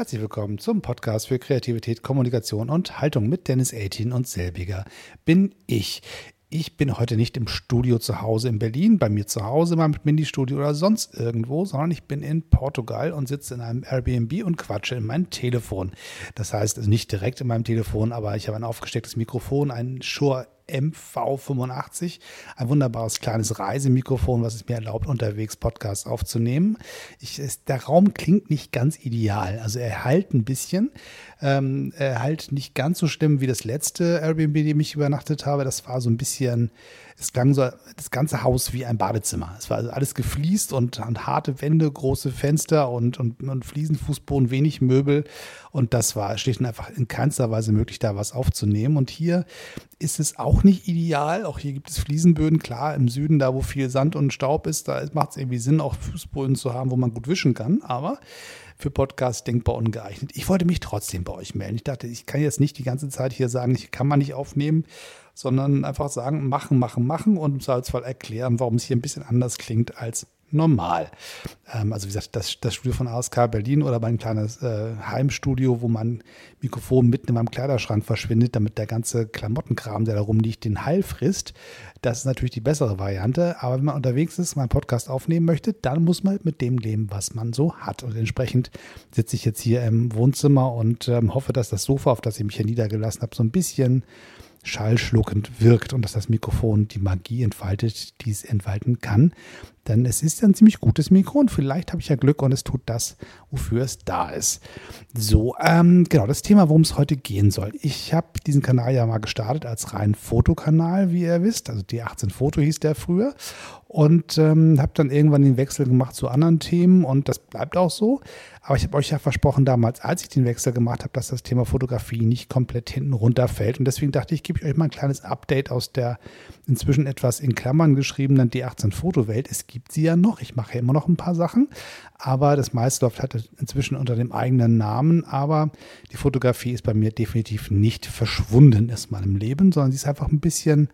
Herzlich willkommen zum Podcast für Kreativität, Kommunikation und Haltung mit Dennis 18 und selbiger bin ich. Ich bin heute nicht im Studio zu Hause in Berlin, bei mir zu Hause mal mit Mini-Studio oder sonst irgendwo, sondern ich bin in Portugal und sitze in einem Airbnb und quatsche in mein Telefon. Das heißt, also nicht direkt in meinem Telefon, aber ich habe ein aufgestecktes Mikrofon, einen Shure MV85, ein wunderbares kleines Reisemikrofon, was es mir erlaubt, unterwegs Podcasts aufzunehmen. Ich, es, der Raum klingt nicht ganz ideal, also er halt ein bisschen, ähm, er halt nicht ganz so schlimm wie das letzte Airbnb, dem ich übernachtet habe. Das war so ein bisschen es klang so das ganze Haus wie ein Badezimmer. Es war also alles gefliest und, und harte Wände, große Fenster und, und, und Fliesenfußboden, wenig Möbel. Und das war schlicht und einfach in keinster Weise möglich, da was aufzunehmen. Und hier ist es auch nicht ideal. Auch hier gibt es Fliesenböden. Klar, im Süden, da wo viel Sand und Staub ist, da macht es irgendwie Sinn, auch Fußboden zu haben, wo man gut wischen kann. Aber für Podcasts denkbar ungeeignet. Ich wollte mich trotzdem bei euch melden. Ich dachte, ich kann jetzt nicht die ganze Zeit hier sagen, ich kann man nicht aufnehmen sondern einfach sagen, machen, machen, machen und im Zweifelsfall erklären, warum es hier ein bisschen anders klingt als normal. Ähm, also wie gesagt, das, das Studio von ASK Berlin oder mein kleines äh, Heimstudio, wo mein Mikrofon mitten in meinem Kleiderschrank verschwindet, damit der ganze Klamottenkram, der da rumliegt, den Heil frisst. Das ist natürlich die bessere Variante. Aber wenn man unterwegs ist, meinen Podcast aufnehmen möchte, dann muss man mit dem leben, was man so hat. Und entsprechend sitze ich jetzt hier im Wohnzimmer und ähm, hoffe, dass das Sofa, auf das ich mich hier niedergelassen habe, so ein bisschen schallschluckend wirkt und dass das Mikrofon die Magie entfaltet, die es entfalten kann. Denn es ist ein ziemlich gutes Mikro und vielleicht habe ich ja Glück und es tut das, wofür es da ist. So, ähm, genau, das Thema, worum es heute gehen soll. Ich habe diesen Kanal ja mal gestartet als rein Fotokanal, wie ihr wisst. Also D18 Foto hieß der früher. Und ähm, habe dann irgendwann den Wechsel gemacht zu anderen Themen und das bleibt auch so. Aber ich habe euch ja versprochen damals, als ich den Wechsel gemacht habe, dass das Thema Fotografie nicht komplett hinten runterfällt. Und deswegen dachte ich, gebe ich euch mal ein kleines Update aus der inzwischen etwas in Klammern geschriebenen D18 Fotowelt. Es gibt sie ja noch. Ich mache ja immer noch ein paar Sachen. Aber das meiste läuft halt inzwischen unter dem eigenen Namen. Aber die Fotografie ist bei mir definitiv nicht verschwunden aus meinem Leben, sondern sie ist einfach ein bisschen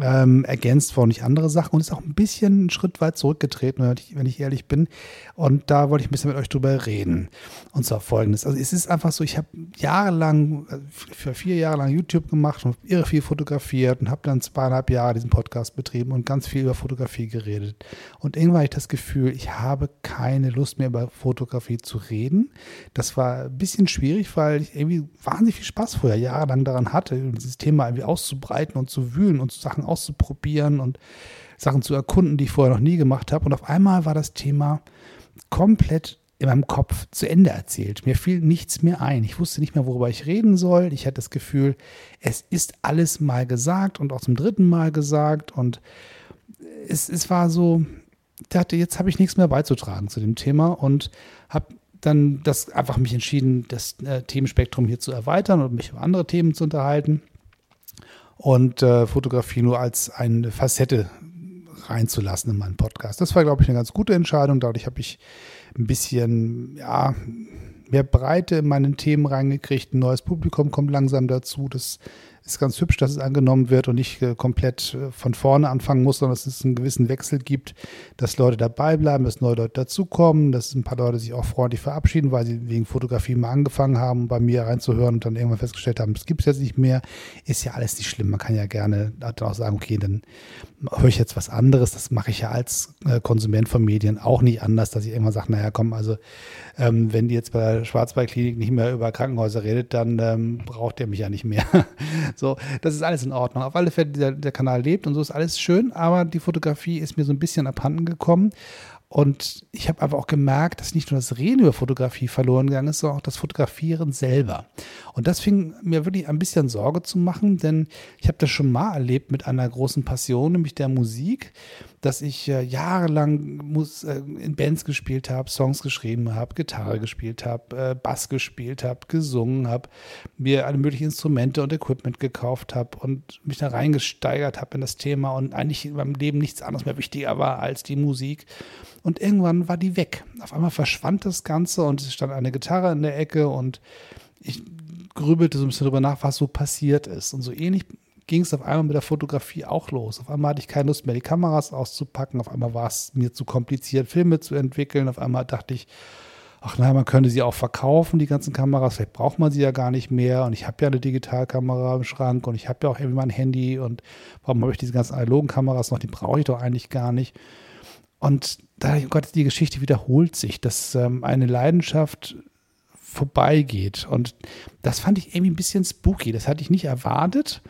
ähm, ergänzt worden durch andere Sachen und ist auch ein bisschen einen Schritt weit zurückgetreten, wenn ich, wenn ich ehrlich bin. Und da wollte ich ein bisschen mit euch drüber reden. Und zwar folgendes. Also es ist einfach so, ich habe jahrelang, äh, für vier Jahre lang YouTube gemacht und irre viel fotografiert und habe dann zweieinhalb Jahre diesen Podcast betrieben und ganz viel über Fotografie geredet. Und irgendwann hatte ich das Gefühl, ich habe keine Lust mehr über Fotografie zu reden. Das war ein bisschen schwierig, weil ich irgendwie wahnsinnig viel Spaß vorher jahrelang daran hatte, dieses Thema irgendwie auszubreiten und zu wühlen und Sachen Sachen auszuprobieren und Sachen zu erkunden, die ich vorher noch nie gemacht habe. Und auf einmal war das Thema komplett in meinem Kopf zu Ende erzählt. Mir fiel nichts mehr ein. Ich wusste nicht mehr, worüber ich reden soll. Ich hatte das Gefühl, es ist alles mal gesagt und auch zum dritten Mal gesagt. Und es, es war so, ich dachte, jetzt habe ich nichts mehr beizutragen zu dem Thema und habe dann das einfach mich entschieden, das äh, Themenspektrum hier zu erweitern und mich über andere Themen zu unterhalten und äh, Fotografie nur als eine Facette reinzulassen in meinen Podcast. Das war, glaube ich, eine ganz gute Entscheidung. Dadurch habe ich ein bisschen, ja, mehr Breite in meinen Themen reingekriegt. Ein neues Publikum kommt langsam dazu. Das ist ganz hübsch, dass es angenommen wird und nicht äh, komplett äh, von vorne anfangen muss, sondern dass es einen gewissen Wechsel gibt, dass Leute dabei bleiben, dass neue Leute dazukommen, dass ein paar Leute sich auch freundlich verabschieden, weil sie wegen Fotografie mal angefangen haben, bei mir reinzuhören und dann irgendwann festgestellt haben, es gibt es jetzt nicht mehr. Ist ja alles nicht schlimm. Man kann ja gerne dann auch sagen, okay, dann höre ich jetzt was anderes. Das mache ich ja als äh, Konsument von Medien auch nicht anders, dass ich irgendwann sage, naja, komm, also ähm, wenn die jetzt bei der Schwarzwaldklinik nicht mehr über Krankenhäuser redet, dann ähm, braucht ihr mich ja nicht mehr. so, das ist alles in Ordnung. Auf alle Fälle, der, der Kanal lebt und so ist alles schön, aber die Fotografie ist mir so ein bisschen abhanden gekommen. Und ich habe aber auch gemerkt, dass nicht nur das Reden über Fotografie verloren gegangen ist, sondern auch das Fotografieren selber. Und das fing mir wirklich ein bisschen Sorge zu machen, denn ich habe das schon mal erlebt mit einer großen Passion, nämlich der Musik, dass ich äh, jahrelang Mus äh, in Bands gespielt habe, Songs geschrieben habe, Gitarre gespielt habe, äh, Bass gespielt habe, gesungen habe, mir alle möglichen Instrumente und Equipment gekauft habe und mich da reingesteigert habe in das Thema und eigentlich in meinem Leben nichts anderes mehr wichtiger war als die Musik. Und irgendwann war die weg. Auf einmal verschwand das Ganze und es stand eine Gitarre in der Ecke und ich grübelte so ein bisschen darüber nach, was so passiert ist. Und so ähnlich ging es auf einmal mit der Fotografie auch los. Auf einmal hatte ich keine Lust mehr, die Kameras auszupacken. Auf einmal war es mir zu kompliziert, Filme zu entwickeln. Auf einmal dachte ich, ach nein, man könnte sie auch verkaufen, die ganzen Kameras, vielleicht braucht man sie ja gar nicht mehr und ich habe ja eine Digitalkamera im Schrank und ich habe ja auch irgendwie mein Handy und warum habe ich diese ganzen analogen Kameras noch, die brauche ich doch eigentlich gar nicht. Und da, oh Gott, die Geschichte wiederholt sich, dass ähm, eine Leidenschaft vorbeigeht. Und das fand ich irgendwie ein bisschen spooky. Das hatte ich nicht erwartet,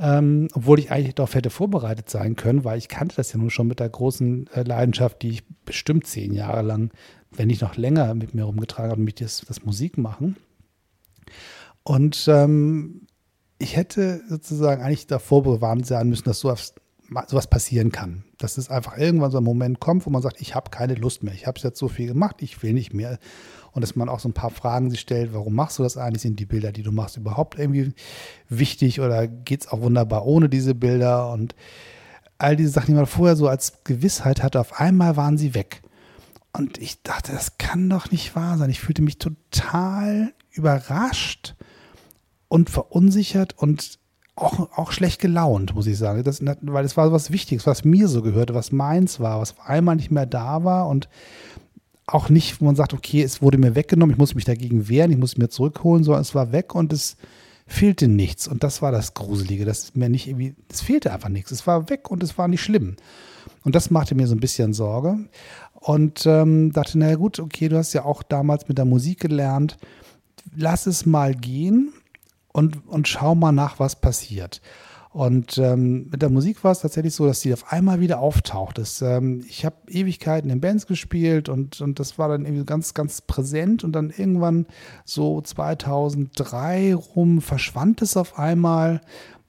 ähm, obwohl ich eigentlich darauf hätte vorbereitet sein können, weil ich kannte das ja nun schon mit der großen äh, Leidenschaft, die ich bestimmt zehn Jahre lang, wenn nicht noch länger, mit mir rumgetragen habe, nämlich das, das Musik machen. Und ähm, ich hätte sozusagen eigentlich davor bewarnt sein müssen, dass sowas, sowas passieren kann. Dass es einfach irgendwann so ein Moment kommt, wo man sagt, ich habe keine Lust mehr. Ich habe es jetzt so viel gemacht, ich will nicht mehr und dass man auch so ein paar Fragen sich stellt, warum machst du das eigentlich? Sind die Bilder, die du machst, überhaupt irgendwie wichtig oder geht es auch wunderbar ohne diese Bilder? Und all diese Sachen, die man vorher so als Gewissheit hatte, auf einmal waren sie weg. Und ich dachte, das kann doch nicht wahr sein. Ich fühlte mich total überrascht und verunsichert und auch, auch schlecht gelaunt, muss ich sagen. Das, weil es war was Wichtiges, was mir so gehörte, was meins war, was auf einmal nicht mehr da war und auch nicht, wo man sagt, okay, es wurde mir weggenommen, ich muss mich dagegen wehren, ich muss es mir zurückholen, sondern es war weg und es fehlte nichts. Und das war das Gruselige, dass mir nicht irgendwie, es fehlte einfach nichts. Es war weg und es war nicht schlimm. Und das machte mir so ein bisschen Sorge. Und ähm, dachte, naja gut, okay, du hast ja auch damals mit der Musik gelernt. Lass es mal gehen und, und schau mal nach, was passiert. Und ähm, mit der Musik war es tatsächlich so, dass die auf einmal wieder auftaucht. Das, ähm, ich habe Ewigkeiten in Bands gespielt und, und das war dann irgendwie ganz, ganz präsent. Und dann irgendwann so 2003 rum verschwand es auf einmal,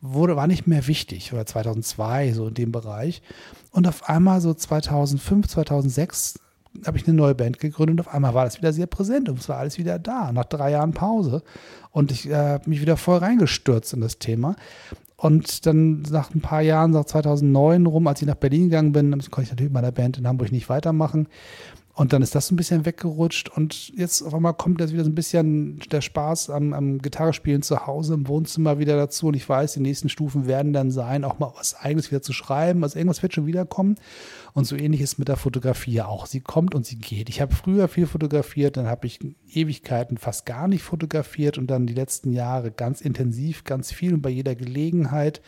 wurde, war nicht mehr wichtig. Oder 2002, so in dem Bereich. Und auf einmal so 2005, 2006 habe ich eine neue Band gegründet und auf einmal war das wieder sehr präsent und es war alles wieder da, nach drei Jahren Pause. Und ich äh, habe mich wieder voll reingestürzt in das Thema. Und dann nach ein paar Jahren, nach 2009 rum, als ich nach Berlin gegangen bin, konnte ich natürlich mit meiner Band in Hamburg nicht weitermachen. Und dann ist das so ein bisschen weggerutscht und jetzt auf einmal kommt jetzt wieder so ein bisschen der Spaß am, am Gitarrespielen zu Hause im Wohnzimmer wieder dazu. Und ich weiß, die nächsten Stufen werden dann sein, auch mal was Eigenes wieder zu schreiben. Also irgendwas wird schon wiederkommen. Und so ähnlich ist mit der Fotografie auch. Sie kommt und sie geht. Ich habe früher viel fotografiert, dann habe ich Ewigkeiten fast gar nicht fotografiert und dann die letzten Jahre ganz intensiv, ganz viel und bei jeder Gelegenheit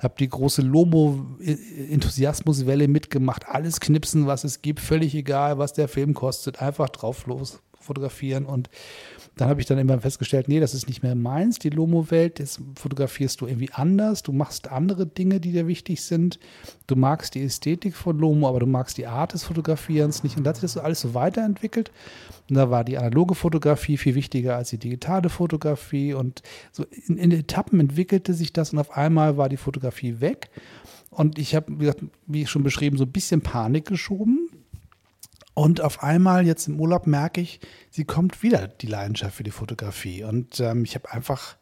habe die große Lomo-Enthusiasmuswelle mitgemacht. Alles knipsen, was es gibt, völlig egal, was der Film kostet. Einfach drauf los fotografieren und dann habe ich dann immer festgestellt, nee, das ist nicht mehr meins, die Lomo-Welt. Jetzt fotografierst du irgendwie anders. Du machst andere Dinge, die dir wichtig sind. Du magst die Ästhetik von Lomo, aber du magst die Art des Fotografierens nicht. Und da hat sich das alles so weiterentwickelt. Und da war die analoge Fotografie viel wichtiger als die digitale Fotografie. Und so in, in Etappen entwickelte sich das und auf einmal war die Fotografie weg. Und ich habe, wie schon beschrieben, so ein bisschen Panik geschoben, und auf einmal jetzt im Urlaub merke ich, sie kommt wieder, die Leidenschaft für die Fotografie. Und ähm, ich habe einfach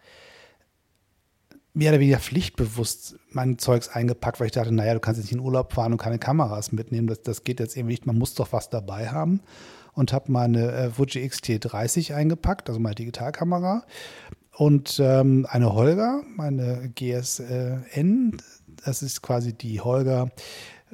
mehr oder weniger pflichtbewusst mein Zeugs eingepackt, weil ich dachte, naja, du kannst jetzt nicht in Urlaub fahren und keine Kameras mitnehmen. Das, das geht jetzt irgendwie nicht. Man muss doch was dabei haben. Und habe meine äh, Fuji XT30 eingepackt, also meine Digitalkamera. Und ähm, eine Holger, meine GSN, das ist quasi die Holger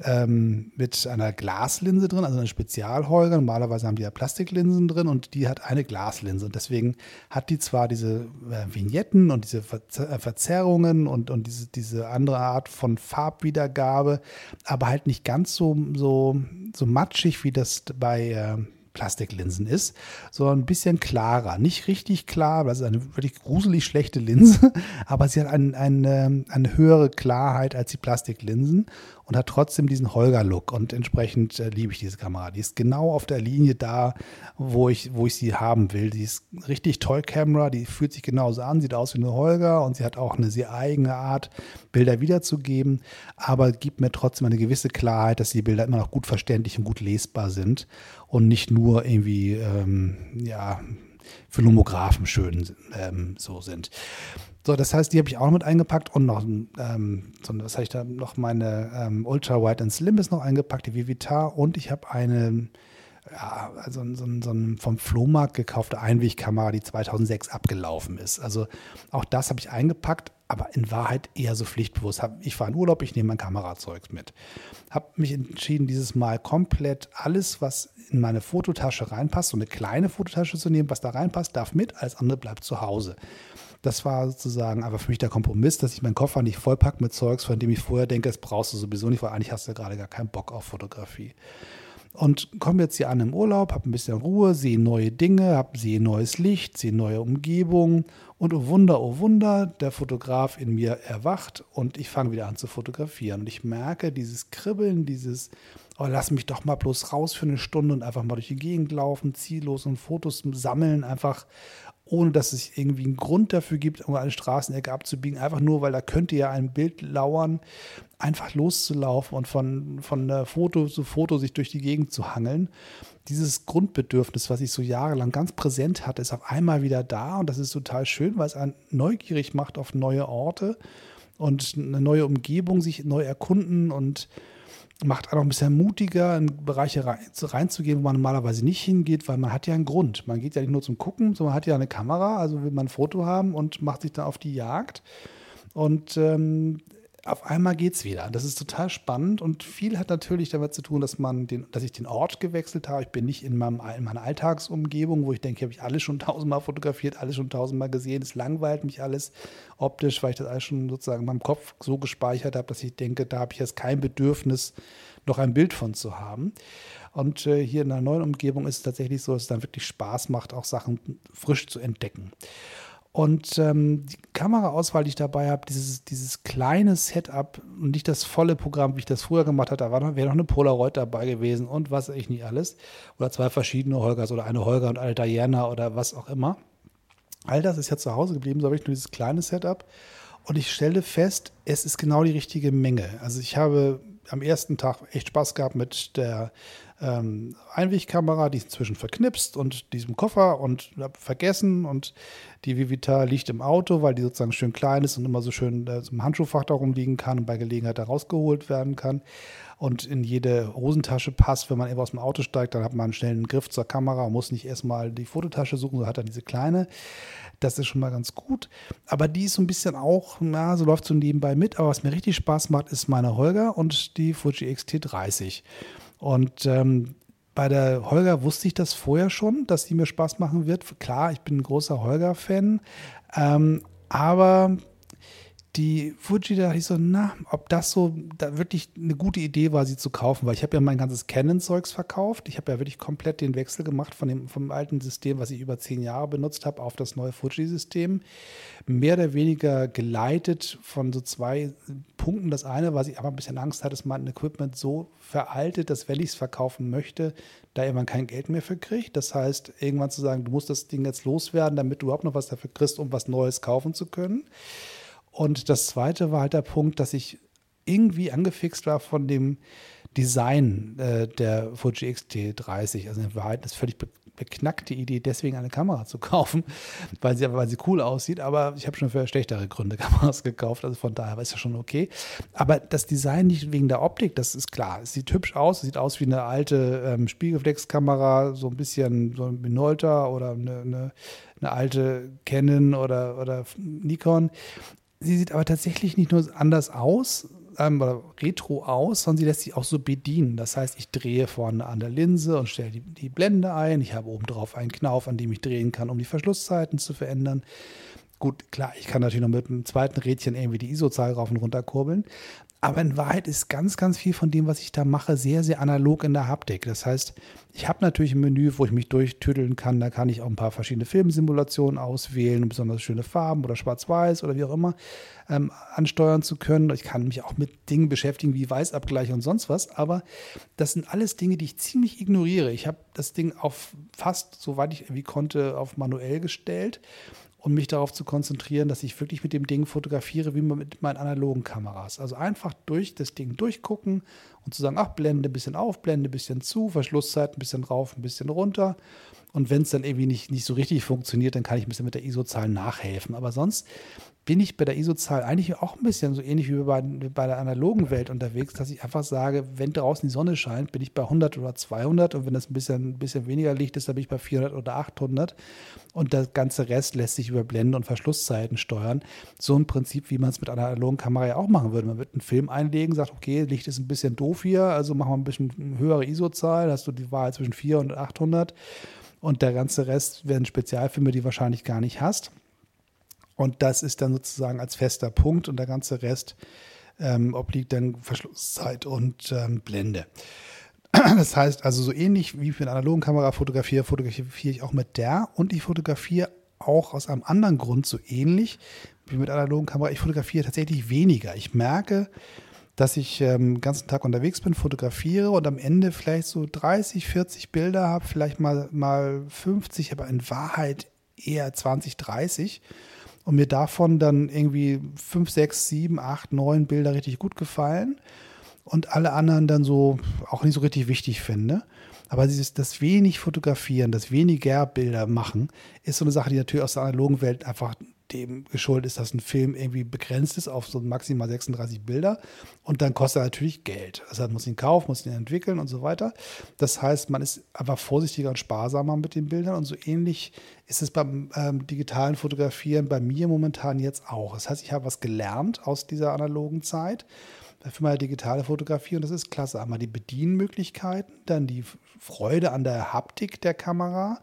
ähm, mit einer Glaslinse drin, also eine Spezialholger. Normalerweise haben die ja Plastiklinsen drin und die hat eine Glaslinse. Und deswegen hat die zwar diese äh, Vignetten und diese Ver äh, Verzerrungen und, und diese, diese andere Art von Farbwiedergabe, aber halt nicht ganz so, so, so matschig, wie das bei äh, Plastiklinsen ist, sondern ein bisschen klarer. Nicht richtig klar, das ist eine wirklich gruselig schlechte Linse, aber sie hat ein, eine, eine höhere Klarheit als die Plastiklinsen und hat trotzdem diesen Holger-Look und entsprechend äh, liebe ich diese Kamera. Die ist genau auf der Linie da, wo ich, wo ich sie haben will. Die ist richtig toll Kamera, die fühlt sich genauso an, sieht aus wie eine Holger und sie hat auch eine sehr eigene Art, Bilder wiederzugeben, aber gibt mir trotzdem eine gewisse Klarheit, dass die Bilder immer noch gut verständlich und gut lesbar sind und nicht nur irgendwie, ähm, ja, für Lomographen schön ähm, so sind. So, das heißt, die habe ich auch mit eingepackt und noch, ähm, so, was habe ich da noch? Meine ähm, Ultra Wide and Slim ist noch eingepackt, die Vivitar und ich habe eine ja, also so, so ein vom Flohmarkt gekaufte Einwegkamera, die 2006 abgelaufen ist. Also auch das habe ich eingepackt, aber in Wahrheit eher so pflichtbewusst. Ich fahre in Urlaub, ich nehme mein Kamerazeug mit. Habe mich entschieden, dieses Mal komplett alles, was in meine Fototasche reinpasst, so eine kleine Fototasche zu nehmen, was da reinpasst, darf mit, alles andere bleibt zu Hause. Das war sozusagen einfach für mich der Kompromiss, dass ich meinen Koffer nicht vollpacke mit Zeugs, von dem ich vorher denke, das brauchst du sowieso nicht, weil eigentlich hast du ja gerade gar keinen Bock auf Fotografie. Und komme jetzt hier an im Urlaub, habe ein bisschen Ruhe, sehe neue Dinge, sehe neues Licht, sehe neue Umgebungen und oh Wunder, oh Wunder, der Fotograf in mir erwacht und ich fange wieder an zu fotografieren. Und ich merke dieses Kribbeln, dieses, oh, lass mich doch mal bloß raus für eine Stunde und einfach mal durch die Gegend laufen, ziellos und Fotos sammeln, einfach ohne dass es irgendwie einen Grund dafür gibt, um eine Straßenecke abzubiegen, einfach nur, weil da könnte ja ein Bild lauern, einfach loszulaufen und von, von der Foto zu Foto sich durch die Gegend zu hangeln. Dieses Grundbedürfnis, was ich so jahrelang ganz präsent hatte, ist auf einmal wieder da und das ist total schön, weil es einen neugierig macht auf neue Orte und eine neue Umgebung, sich neu erkunden und macht auch ein bisschen mutiger, in Bereiche rein, reinzugehen, wo man normalerweise nicht hingeht, weil man hat ja einen Grund. Man geht ja nicht nur zum Gucken, sondern man hat ja eine Kamera, also will man ein Foto haben und macht sich dann auf die Jagd. Und ähm, auf einmal geht es wieder. Das ist total spannend und viel hat natürlich damit zu tun, dass man den, dass ich den Ort gewechselt habe. Ich bin nicht in, meinem, in meiner Alltagsumgebung, wo ich denke, habe ich alles schon tausendmal fotografiert, alles schon tausendmal gesehen. Es langweilt mich alles optisch, weil ich das alles schon sozusagen in meinem Kopf so gespeichert habe, dass ich denke, da habe ich jetzt kein Bedürfnis, noch ein Bild von zu haben. Und äh, hier in einer neuen Umgebung ist es tatsächlich so, dass es dann wirklich Spaß macht, auch Sachen frisch zu entdecken. Und ähm, die Kameraauswahl, die ich dabei habe, dieses, dieses kleine Setup und nicht das volle Programm, wie ich das früher gemacht hatte, da wäre noch eine Polaroid dabei gewesen und was ich nicht alles. Oder zwei verschiedene Holgers oder eine Holger und eine Diana oder was auch immer. All das ist ja zu Hause geblieben, so habe ich nur dieses kleine Setup. Und ich stelle fest, es ist genau die richtige Menge. Also ich habe am ersten Tag echt Spaß gehabt mit der ähm, Einwegkamera, die ist inzwischen verknipst und diesem Koffer und vergessen und die Vivita liegt im Auto, weil die sozusagen schön klein ist und immer so schön äh, im Handschuhfach darum liegen kann und bei Gelegenheit da rausgeholt werden kann und in jede Hosentasche passt. Wenn man eben aus dem Auto steigt, dann hat man einen schnellen Griff zur Kamera und muss nicht erstmal die Fototasche suchen, so hat er diese kleine. Das ist schon mal ganz gut. Aber die ist so ein bisschen auch, na, so läuft so nebenbei mit. Aber was mir richtig Spaß macht, ist meine Holger und die Fuji XT30. Und ähm, bei der Holger wusste ich das vorher schon, dass die mir Spaß machen wird. Klar, ich bin ein großer Holger-Fan. Ähm, aber die Fuji, da dachte ich so, na, ob das so da wirklich eine gute Idee war, sie zu kaufen, weil ich habe ja mein ganzes Canon-Zeugs verkauft. Ich habe ja wirklich komplett den Wechsel gemacht von dem vom alten System, was ich über zehn Jahre benutzt habe, auf das neue Fuji-System. Mehr oder weniger geleitet von so zwei Punkten. Das eine, was ich aber ein bisschen Angst hatte, ist mein Equipment so veraltet, dass wenn ich es verkaufen möchte, da irgendwann kein Geld mehr für kriegt. Das heißt, irgendwann zu sagen, du musst das Ding jetzt loswerden, damit du überhaupt noch was dafür kriegst, um was Neues kaufen zu können. Und das zweite war halt der Punkt, dass ich irgendwie angefixt war von dem Design äh, der Fuji X-T30. Also in Wahrheit ist völlig be beknackte Idee, deswegen eine Kamera zu kaufen, weil sie, weil sie cool aussieht. Aber ich habe schon für schlechtere Gründe Kameras gekauft. Also von daher war es ja schon okay. Aber das Design nicht wegen der Optik, das ist klar. Es sieht hübsch aus. Sieht aus wie eine alte ähm, Spiegelreflexkamera, so ein bisschen so ein Minolta oder eine, eine, eine alte Canon oder, oder Nikon. Sie sieht aber tatsächlich nicht nur anders aus, ähm, oder retro aus, sondern sie lässt sich auch so bedienen. Das heißt, ich drehe vorne an der Linse und stelle die, die Blende ein. Ich habe oben drauf einen Knauf, an dem ich drehen kann, um die Verschlusszeiten zu verändern. Gut, klar, ich kann natürlich noch mit dem zweiten Rädchen irgendwie die ISO-Zahl rauf und runter kurbeln. Aber in Wahrheit ist ganz, ganz viel von dem, was ich da mache, sehr, sehr analog in der Haptik. Das heißt, ich habe natürlich ein Menü, wo ich mich durchtüdeln kann. Da kann ich auch ein paar verschiedene Filmsimulationen auswählen, besonders schöne Farben oder Schwarz-Weiß oder wie auch immer ähm, ansteuern zu können. Ich kann mich auch mit Dingen beschäftigen wie Weißabgleich und sonst was. Aber das sind alles Dinge, die ich ziemlich ignoriere. Ich habe das Ding auf fast, soweit ich irgendwie konnte, auf manuell gestellt und mich darauf zu konzentrieren, dass ich wirklich mit dem Ding fotografiere, wie mit meinen analogen Kameras. Also einfach durch das Ding durchgucken und zu sagen, ach, Blende ein bisschen auf, Blende ein bisschen zu, Verschlusszeit ein bisschen rauf, ein bisschen runter Und wenn es dann irgendwie nicht, nicht so richtig funktioniert, dann kann ich ein bisschen mit der ISO-Zahl nachhelfen. Aber sonst bin ich bei der ISO-Zahl eigentlich auch ein bisschen so ähnlich wie bei, bei, der analogen Welt unterwegs, dass ich einfach sage, wenn draußen die Sonne scheint, bin ich bei 100 oder 200 und wenn das ein bisschen, ein bisschen weniger Licht ist, dann bin ich bei 400 oder 800 und der ganze Rest lässt sich über Blenden und Verschlusszeiten steuern. So ein Prinzip, wie man es mit einer analogen Kamera ja auch machen würde. Man wird einen Film einlegen, sagt, okay, Licht ist ein bisschen doof hier, also machen wir ein bisschen höhere ISO-Zahl, hast du die Wahl zwischen 400 und 800 und der ganze Rest werden Spezialfilme, die wahrscheinlich gar nicht hast. Und das ist dann sozusagen als fester Punkt und der ganze Rest ähm, obliegt dann Verschlusszeit und ähm, Blende. Das heißt also so ähnlich wie ich mit einer analogen Kamera fotografiere, fotografiere ich auch mit der und ich fotografiere auch aus einem anderen Grund so ähnlich wie mit analogen Kamera. Ich fotografiere tatsächlich weniger. Ich merke, dass ich ähm, den ganzen Tag unterwegs bin, fotografiere und am Ende vielleicht so 30, 40 Bilder habe, vielleicht mal, mal 50, aber in Wahrheit eher 20, 30 und mir davon dann irgendwie fünf, sechs, sieben, acht, neun Bilder richtig gut gefallen und alle anderen dann so auch nicht so richtig wichtig finde. Aber dieses, das wenig Fotografieren, das weniger Bilder machen, ist so eine Sache, die natürlich aus der analogen Welt einfach dem geschuldet ist, dass ein Film irgendwie begrenzt ist auf so maximal 36 Bilder und dann kostet er natürlich Geld. Also man muss ihn kaufen, muss ihn entwickeln und so weiter. Das heißt, man ist einfach vorsichtiger und sparsamer mit den Bildern und so ähnlich ist es beim ähm, digitalen Fotografieren bei mir momentan jetzt auch. Das heißt, ich habe was gelernt aus dieser analogen Zeit für meine digitale Fotografie und das ist klasse. Einmal die Bedienmöglichkeiten, dann die Freude an der Haptik der Kamera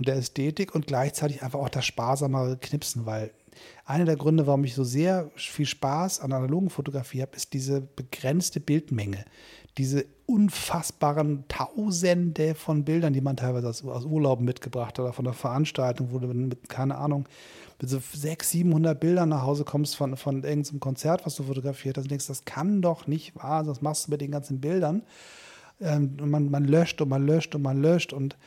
und der Ästhetik und gleichzeitig einfach auch das sparsamere Knipsen, weil einer der Gründe, warum ich so sehr viel Spaß an analogen Fotografie habe, ist diese begrenzte Bildmenge. Diese unfassbaren Tausende von Bildern, die man teilweise aus, aus Urlauben mitgebracht hat oder von der Veranstaltung, wo du mit, keine Ahnung, mit so 600, 700 Bildern nach Hause kommst von, von irgendeinem Konzert, was du fotografiert hast und denkst, das kann doch nicht wahr sein, das machst du mit den ganzen Bildern. Ähm, und man, man löscht und man löscht und man löscht und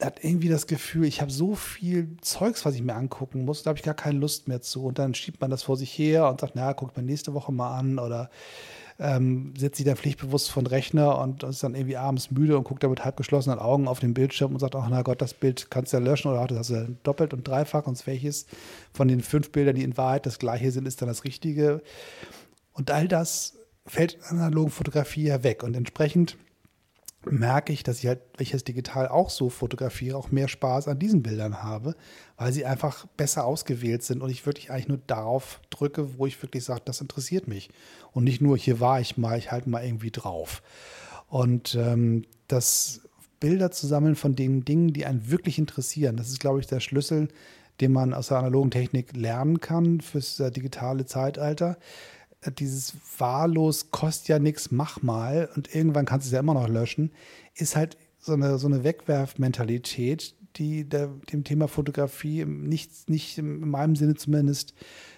hat irgendwie das Gefühl, ich habe so viel Zeugs, was ich mir angucken muss, da habe ich gar keine Lust mehr zu. Und dann schiebt man das vor sich her und sagt, na, guckt man nächste Woche mal an oder ähm, setzt sich dann pflichtbewusst von Rechner und ist dann irgendwie abends müde und guckt da mit halb geschlossenen Augen auf den Bildschirm und sagt, ach na Gott, das Bild kannst du ja löschen oder das hast du doppelt und dreifach und welches von den fünf Bildern, die in Wahrheit das gleiche sind, ist dann das Richtige. Und all das fällt in analogen Fotografie ja weg und entsprechend merke ich, dass ich halt, wenn ich es digital auch so fotografiere, auch mehr Spaß an diesen Bildern habe, weil sie einfach besser ausgewählt sind und ich wirklich eigentlich nur darauf drücke, wo ich wirklich sage, das interessiert mich. Und nicht nur, hier war ich mal, ich halte mal irgendwie drauf. Und ähm, das Bilder zu sammeln von den Dingen, die einen wirklich interessieren, das ist, glaube ich, der Schlüssel, den man aus der analogen Technik lernen kann fürs äh, digitale Zeitalter dieses wahllos, kostet ja nichts, mach mal und irgendwann kannst du es ja immer noch löschen, ist halt so eine, so eine Wegwerfmentalität, die der, dem Thema Fotografie nicht, nicht in meinem Sinne zumindest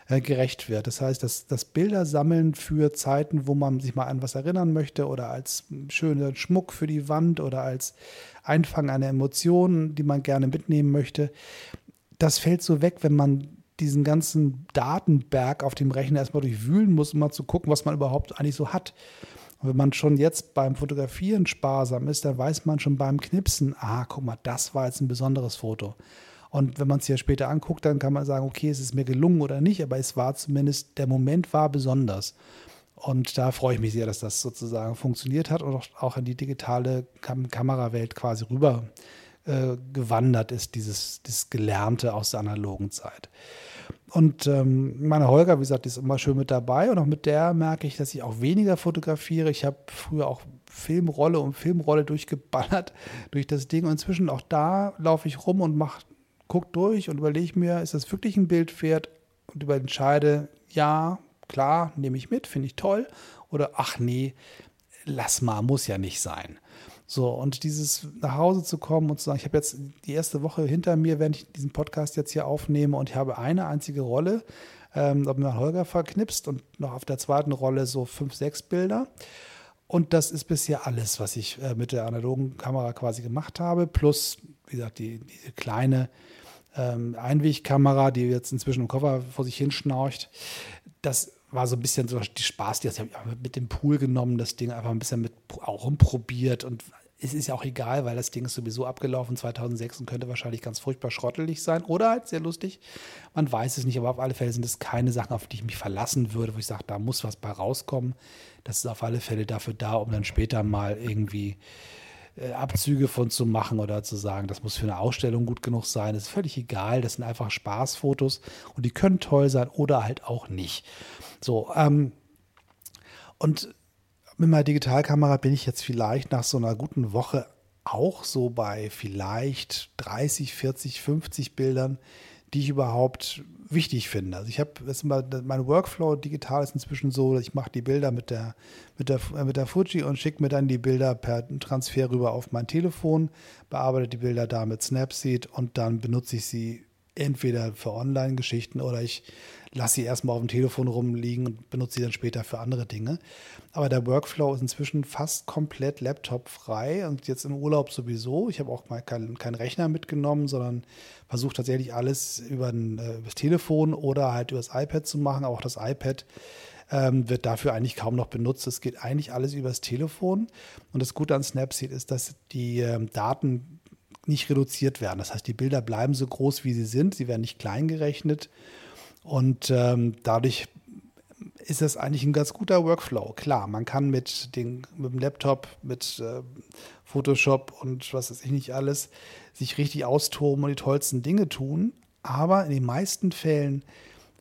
äh, gerecht wird. Das heißt, das, das Bilder sammeln für Zeiten, wo man sich mal an was erinnern möchte oder als schöner Schmuck für die Wand oder als Einfang einer Emotion, die man gerne mitnehmen möchte, das fällt so weg, wenn man diesen ganzen Datenberg auf dem Rechner erstmal durchwühlen muss, um mal zu gucken, was man überhaupt eigentlich so hat. Und wenn man schon jetzt beim Fotografieren sparsam ist, dann weiß man schon beim Knipsen, ah, guck mal, das war jetzt ein besonderes Foto. Und wenn man es hier später anguckt, dann kann man sagen, okay, es ist mir gelungen oder nicht, aber es war zumindest, der Moment war besonders. Und da freue ich mich sehr, dass das sozusagen funktioniert hat und auch in die digitale Kam Kamerawelt quasi rüber äh, gewandert ist, dieses, dieses Gelernte aus der analogen Zeit. Und ähm, meine Holger, wie gesagt, ist immer schön mit dabei und auch mit der merke ich, dass ich auch weniger fotografiere. Ich habe früher auch Filmrolle um Filmrolle durchgeballert durch das Ding und inzwischen auch da laufe ich rum und mach, guck durch und überlege mir, ist das wirklich ein Bild wert und über entscheide, ja, klar, nehme ich mit, finde ich toll oder ach nee, lass mal, muss ja nicht sein. So, und dieses nach Hause zu kommen und zu sagen, ich habe jetzt die erste Woche hinter mir, während ich diesen Podcast jetzt hier aufnehme und ich habe eine einzige Rolle, ähm, habe mir Holger verknipst und noch auf der zweiten Rolle so fünf, sechs Bilder. Und das ist bisher alles, was ich äh, mit der analogen Kamera quasi gemacht habe, plus, wie gesagt, die, diese kleine ähm, Einwegkamera, die jetzt inzwischen im Koffer vor sich hinschnaucht. Das war so ein bisschen so die Spaß, die habe ich mit dem Pool genommen, das Ding einfach ein bisschen mit auch umprobiert und es ist ja auch egal, weil das Ding ist sowieso abgelaufen 2006 und könnte wahrscheinlich ganz furchtbar schrottelig sein oder halt sehr lustig. Man weiß es nicht, aber auf alle Fälle sind es keine Sachen, auf die ich mich verlassen würde, wo ich sage, da muss was bei rauskommen. Das ist auf alle Fälle dafür da, um dann später mal irgendwie äh, Abzüge von zu machen oder zu sagen, das muss für eine Ausstellung gut genug sein. Das ist völlig egal. Das sind einfach Spaßfotos und die können toll sein oder halt auch nicht. So, ähm, und mit meiner Digitalkamera bin ich jetzt vielleicht nach so einer guten Woche auch so bei vielleicht 30, 40, 50 Bildern, die ich überhaupt wichtig finde. Also ich habe mein Workflow digital ist inzwischen so, dass ich mache die Bilder mit der mit der mit der Fuji und schicke mir dann die Bilder per Transfer rüber auf mein Telefon, bearbeite die Bilder da mit Snapseed und dann benutze ich sie entweder für Online-Geschichten oder ich lasse sie erstmal auf dem Telefon rumliegen und benutze sie dann später für andere Dinge. Aber der Workflow ist inzwischen fast komplett laptopfrei und jetzt im Urlaub sowieso. Ich habe auch mal keinen kein Rechner mitgenommen, sondern versuche tatsächlich alles über, ein, äh, über das Telefon oder halt über das iPad zu machen. Auch das iPad ähm, wird dafür eigentlich kaum noch benutzt. Es geht eigentlich alles übers Telefon. Und das Gute an Snapseed ist, dass die ähm, Daten nicht reduziert werden. Das heißt, die Bilder bleiben so groß, wie sie sind. Sie werden nicht klein gerechnet. Und ähm, dadurch ist das eigentlich ein ganz guter Workflow. Klar, man kann mit, den, mit dem Laptop, mit äh, Photoshop und was weiß ich nicht alles, sich richtig austoben und die tollsten Dinge tun. Aber in den meisten Fällen,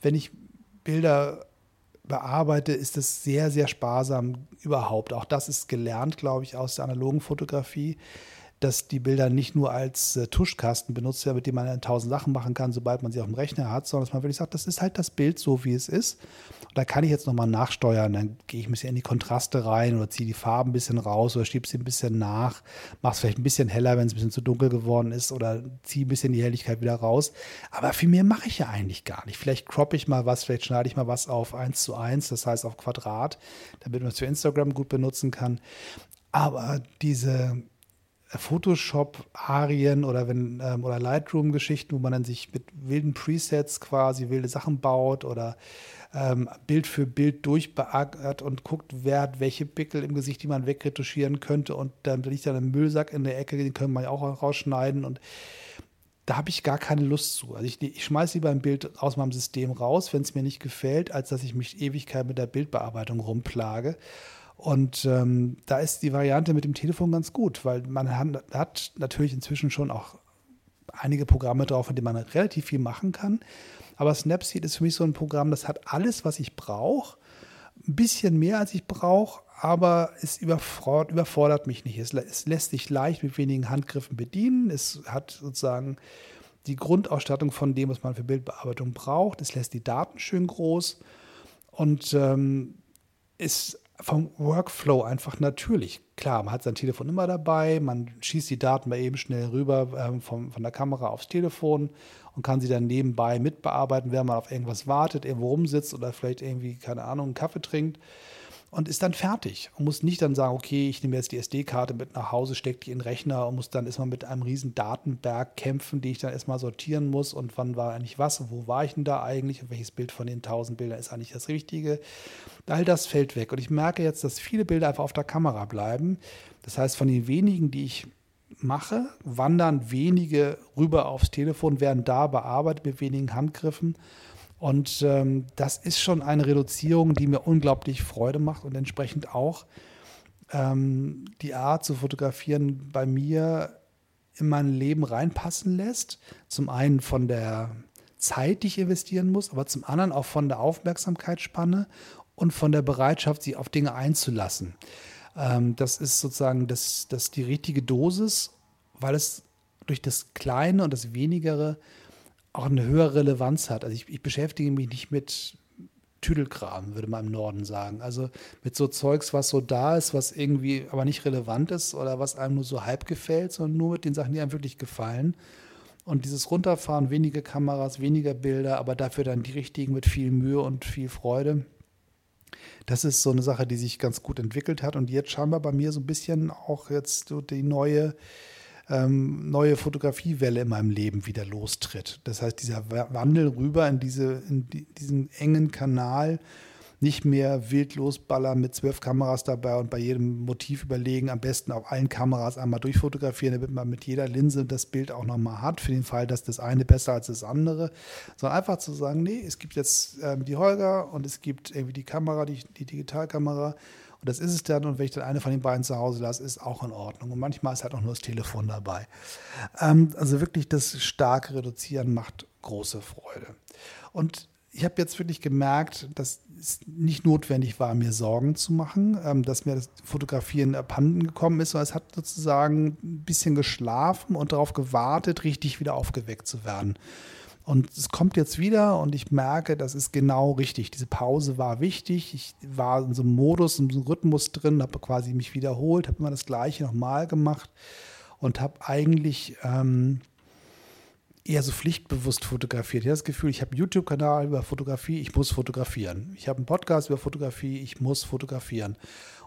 wenn ich Bilder bearbeite, ist es sehr, sehr sparsam überhaupt. Auch das ist gelernt, glaube ich, aus der analogen Fotografie dass die Bilder nicht nur als äh, Tuschkasten benutzt werden, mit dem man tausend Sachen machen kann, sobald man sie auf dem Rechner hat, sondern dass man wirklich sagt, das ist halt das Bild so, wie es ist. Und da kann ich jetzt nochmal nachsteuern. Dann gehe ich ein bisschen in die Kontraste rein oder ziehe die Farben ein bisschen raus oder schiebe sie ein bisschen nach, mache es vielleicht ein bisschen heller, wenn es ein bisschen zu dunkel geworden ist oder ziehe ein bisschen die Helligkeit wieder raus. Aber viel mehr mache ich ja eigentlich gar nicht. Vielleicht croppe ich mal was, vielleicht schneide ich mal was auf 1 zu 1, das heißt auf Quadrat, damit man es für Instagram gut benutzen kann. Aber diese Photoshop-Arien oder wenn ähm, oder Lightroom-Geschichten, wo man dann sich mit wilden Presets quasi wilde Sachen baut oder ähm, Bild für Bild durchbeackert und guckt, wer hat welche Pickel im Gesicht, die man wegretuschieren könnte und dann liegt dann ein Müllsack in der Ecke, den können wir ja auch rausschneiden und da habe ich gar keine Lust zu. Also ich, ich schmeiße lieber ein Bild aus meinem System raus, wenn es mir nicht gefällt, als dass ich mich Ewigkeit mit der Bildbearbeitung rumplage. Und ähm, da ist die Variante mit dem Telefon ganz gut, weil man hat natürlich inzwischen schon auch einige Programme drauf, mit denen man relativ viel machen kann. Aber Snapseed ist für mich so ein Programm, das hat alles, was ich brauche. Ein bisschen mehr, als ich brauche, aber es überfordert, überfordert mich nicht. Es, es, lässt sich leicht mit wenigen Handgriffen bedienen. Es hat sozusagen die Grundausstattung von dem, was man für Bildbearbeitung braucht. Es lässt die Daten schön groß und ähm, ist vom Workflow einfach natürlich. Klar, man hat sein Telefon immer dabei, man schießt die Daten mal eben schnell rüber ähm, vom, von der Kamera aufs Telefon und kann sie dann nebenbei mitbearbeiten, während man auf irgendwas wartet, irgendwo rumsitzt oder vielleicht irgendwie, keine Ahnung, einen Kaffee trinkt und ist dann fertig. Und muss nicht dann sagen, okay, ich nehme jetzt die SD-Karte mit nach Hause, stecke die in den Rechner und muss dann erstmal mit einem riesen Datenberg kämpfen, die ich dann erstmal sortieren muss. Und wann war eigentlich was? Wo war ich denn da eigentlich? Und welches Bild von den tausend Bildern ist eigentlich das Richtige. All das fällt weg. Und ich merke jetzt, dass viele Bilder einfach auf der Kamera bleiben. Das heißt, von den wenigen, die ich mache, wandern wenige rüber aufs Telefon, werden da bearbeitet mit wenigen Handgriffen und ähm, das ist schon eine Reduzierung, die mir unglaublich Freude macht und entsprechend auch ähm, die Art zu fotografieren bei mir in mein Leben reinpassen lässt. Zum einen von der Zeit, die ich investieren muss, aber zum anderen auch von der Aufmerksamkeitsspanne und von der Bereitschaft, sich auf Dinge einzulassen. Ähm, das ist sozusagen das, das die richtige Dosis, weil es durch das Kleine und das Wenigere auch eine höhere Relevanz hat. Also ich, ich beschäftige mich nicht mit Tüdelkram, würde man im Norden sagen. Also mit so Zeugs, was so da ist, was irgendwie aber nicht relevant ist oder was einem nur so halb gefällt, sondern nur mit den Sachen, die einem wirklich gefallen. Und dieses Runterfahren, weniger Kameras, weniger Bilder, aber dafür dann die richtigen mit viel Mühe und viel Freude. Das ist so eine Sache, die sich ganz gut entwickelt hat und jetzt scheinbar bei mir so ein bisschen auch jetzt die neue ähm, neue Fotografiewelle in meinem Leben wieder lostritt. Das heißt, dieser Wandel rüber in, diese, in die, diesen engen Kanal nicht mehr wild losballern mit zwölf Kameras dabei und bei jedem Motiv überlegen, am besten auf allen Kameras einmal durchfotografieren, damit man mit jeder Linse das Bild auch nochmal hat, für den Fall, dass das eine besser als das andere, sondern einfach zu sagen, nee, es gibt jetzt ähm, die Holger und es gibt irgendwie die Kamera, die, die Digitalkamera und das ist es dann und wenn ich dann eine von den beiden zu Hause lasse, ist auch in Ordnung und manchmal ist halt auch nur das Telefon dabei. Ähm, also wirklich das starke Reduzieren macht große Freude. Und ich habe jetzt wirklich gemerkt, dass es nicht notwendig war, mir Sorgen zu machen, ähm, dass mir das Fotografieren abhanden gekommen ist, sondern es hat sozusagen ein bisschen geschlafen und darauf gewartet, richtig wieder aufgeweckt zu werden. Und es kommt jetzt wieder und ich merke, das ist genau richtig. Diese Pause war wichtig. Ich war in so einem Modus, in so einem Rhythmus drin, habe quasi mich wiederholt, habe immer das Gleiche nochmal gemacht und habe eigentlich ähm, eher so pflichtbewusst fotografiert. Ich habe das Gefühl, ich habe einen YouTube-Kanal über Fotografie, ich muss fotografieren. Ich habe einen Podcast über Fotografie, ich muss fotografieren.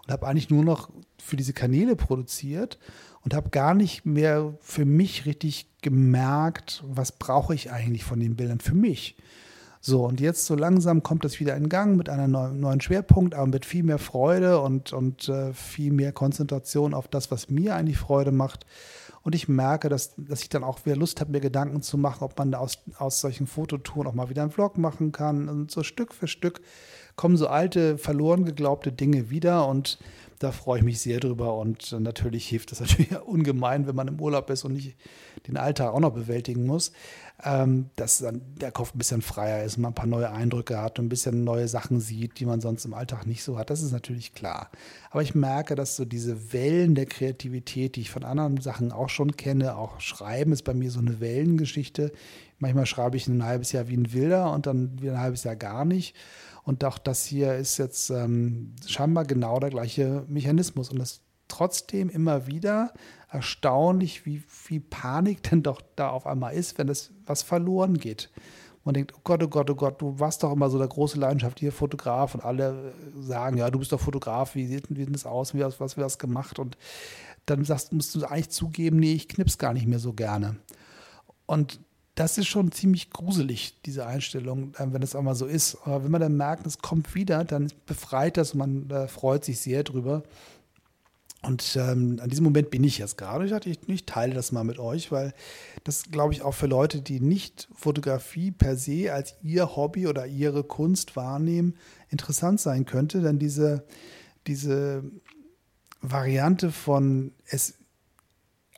Und habe eigentlich nur noch für diese Kanäle produziert und habe gar nicht mehr für mich richtig gemerkt, was brauche ich eigentlich von den Bildern für mich. So, und jetzt so langsam kommt das wieder in Gang mit einem neuen Schwerpunkt, aber mit viel mehr Freude und, und äh, viel mehr Konzentration auf das, was mir eigentlich Freude macht. Und ich merke, dass, dass ich dann auch wieder Lust habe, mir Gedanken zu machen, ob man aus, aus solchen Fototouren auch mal wieder einen Vlog machen kann. Und so Stück für Stück kommen so alte, verloren geglaubte Dinge wieder. Und da freue ich mich sehr drüber. Und natürlich hilft das natürlich ungemein, wenn man im Urlaub ist und nicht den Alltag auch noch bewältigen muss ähm, dass dann der Kopf ein bisschen freier ist, man ein paar neue Eindrücke hat und ein bisschen neue Sachen sieht, die man sonst im Alltag nicht so hat. Das ist natürlich klar. Aber ich merke, dass so diese Wellen der Kreativität, die ich von anderen Sachen auch schon kenne, auch Schreiben ist bei mir so eine Wellengeschichte. Manchmal schreibe ich ein halbes Jahr wie ein Wilder und dann wieder ein halbes Jahr gar nicht. Und auch das hier ist jetzt ähm, scheinbar genau der gleiche Mechanismus. Und das trotzdem immer wieder erstaunlich, wie viel Panik denn doch da auf einmal ist, wenn es was verloren geht. Man denkt, oh Gott, oh Gott, oh Gott, du warst doch immer so der große Leidenschaft hier Fotograf und alle sagen, ja, du bist doch Fotograf, wie sieht, sieht das aus, wie hast, was wir das gemacht und dann sagst, musst du eigentlich zugeben, nee, ich knips gar nicht mehr so gerne. Und das ist schon ziemlich gruselig, diese Einstellung, äh, wenn es einmal so ist. Aber wenn man dann merkt, es kommt wieder, dann befreit das und man äh, freut sich sehr drüber. Und ähm, an diesem Moment bin ich jetzt gerade. Ich dachte, ich, ich, teile das mal mit euch, weil das, glaube ich, auch für Leute, die nicht Fotografie per se als ihr Hobby oder ihre Kunst wahrnehmen, interessant sein könnte. Denn diese, diese Variante von es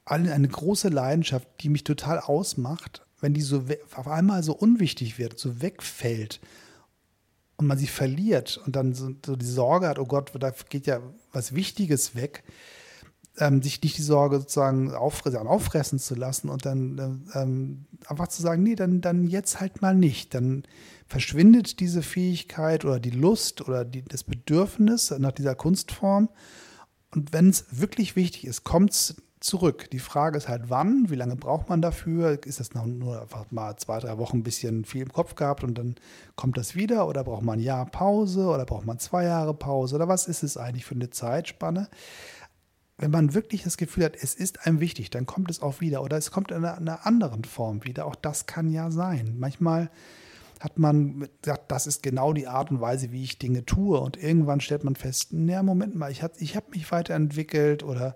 eine große Leidenschaft, die mich total ausmacht, wenn die so auf einmal so unwichtig wird, so wegfällt und man sie verliert und dann so, so die Sorge hat, oh Gott, da geht ja was Wichtiges weg, ähm, sich nicht die Sorge sozusagen auffressen, auffressen zu lassen und dann ähm, einfach zu sagen, nee, dann, dann jetzt halt mal nicht. Dann verschwindet diese Fähigkeit oder die Lust oder die, das Bedürfnis nach dieser Kunstform. Und wenn es wirklich wichtig ist, kommt es zurück. Die Frage ist halt, wann, wie lange braucht man dafür? Ist das noch nur einfach mal zwei, drei Wochen ein bisschen viel im Kopf gehabt und dann kommt das wieder? Oder braucht man ein Jahr Pause oder braucht man zwei Jahre Pause? Oder was ist es eigentlich für eine Zeitspanne? Wenn man wirklich das Gefühl hat, es ist einem wichtig, dann kommt es auch wieder. Oder es kommt in einer, einer anderen Form wieder. Auch das kann ja sein. Manchmal hat man gesagt, das ist genau die Art und Weise, wie ich Dinge tue. Und irgendwann stellt man fest, naja, Moment mal, ich, ich habe mich weiterentwickelt oder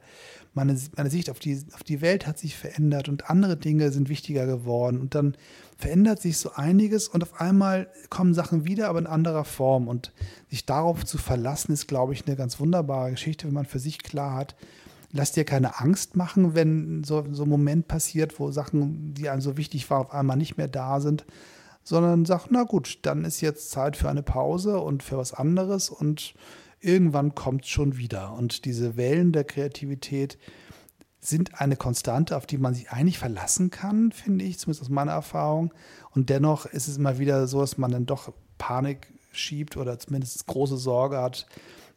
meine, meine Sicht auf die, auf die Welt hat sich verändert und andere Dinge sind wichtiger geworden. Und dann verändert sich so einiges und auf einmal kommen Sachen wieder, aber in anderer Form. Und sich darauf zu verlassen, ist, glaube ich, eine ganz wunderbare Geschichte, wenn man für sich klar hat, lass dir keine Angst machen, wenn so, so ein Moment passiert, wo Sachen, die einem so wichtig waren, auf einmal nicht mehr da sind, sondern sag, na gut, dann ist jetzt Zeit für eine Pause und für was anderes und irgendwann kommt es schon wieder. Und diese Wellen der Kreativität sind eine Konstante, auf die man sich eigentlich verlassen kann, finde ich, zumindest aus meiner Erfahrung. Und dennoch ist es immer wieder so, dass man dann doch Panik schiebt oder zumindest große Sorge hat,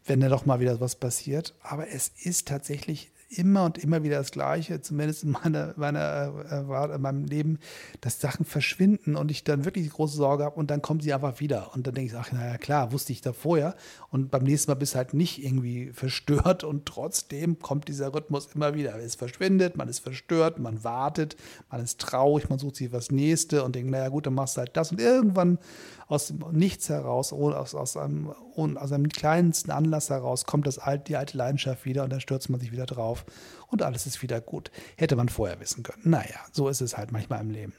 wenn dann doch mal wieder was passiert. Aber es ist tatsächlich immer und immer wieder das Gleiche, zumindest in meiner, meiner, äh, in meinem Leben, dass Sachen verschwinden und ich dann wirklich große Sorge habe und dann kommen sie einfach wieder. Und dann denke ich, ach, naja, klar, wusste ich da vorher. Und beim nächsten Mal bist du halt nicht irgendwie verstört und trotzdem kommt dieser Rhythmus immer wieder. Es verschwindet, man ist verstört, man wartet, man ist traurig, man sucht sich was Nächste und denkt, naja, gut, dann machst du halt das. Und irgendwann aus dem Nichts heraus, aus, aus, einem, aus einem kleinsten Anlass heraus, kommt das alt, die alte Leidenschaft wieder und dann stürzt man sich wieder drauf und alles ist wieder gut. Hätte man vorher wissen können. Naja, so ist es halt manchmal im Leben.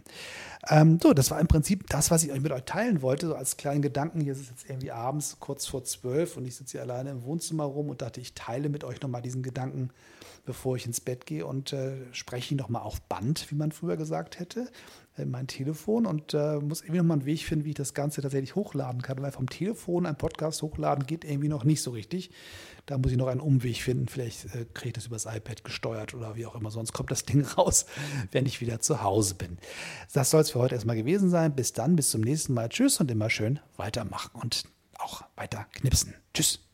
Ähm, so, das war im Prinzip das, was ich euch mit euch teilen wollte, so als kleinen Gedanken. Hier ist es jetzt irgendwie abends kurz vor zwölf und ich sitze hier alleine im Wohnzimmer rum und dachte, ich teile mit euch nochmal diesen Gedanken, bevor ich ins Bett gehe und äh, spreche ihn nochmal auf Band, wie man früher gesagt hätte mein Telefon und äh, muss irgendwie nochmal einen Weg finden, wie ich das Ganze tatsächlich hochladen kann. Weil vom Telefon ein Podcast hochladen geht irgendwie noch nicht so richtig. Da muss ich noch einen Umweg finden. Vielleicht äh, kriege ich das übers iPad gesteuert oder wie auch immer. Sonst kommt das Ding raus, wenn ich wieder zu Hause bin. Das soll es für heute erstmal gewesen sein. Bis dann, bis zum nächsten Mal. Tschüss und immer schön weitermachen und auch weiter knipsen. Tschüss.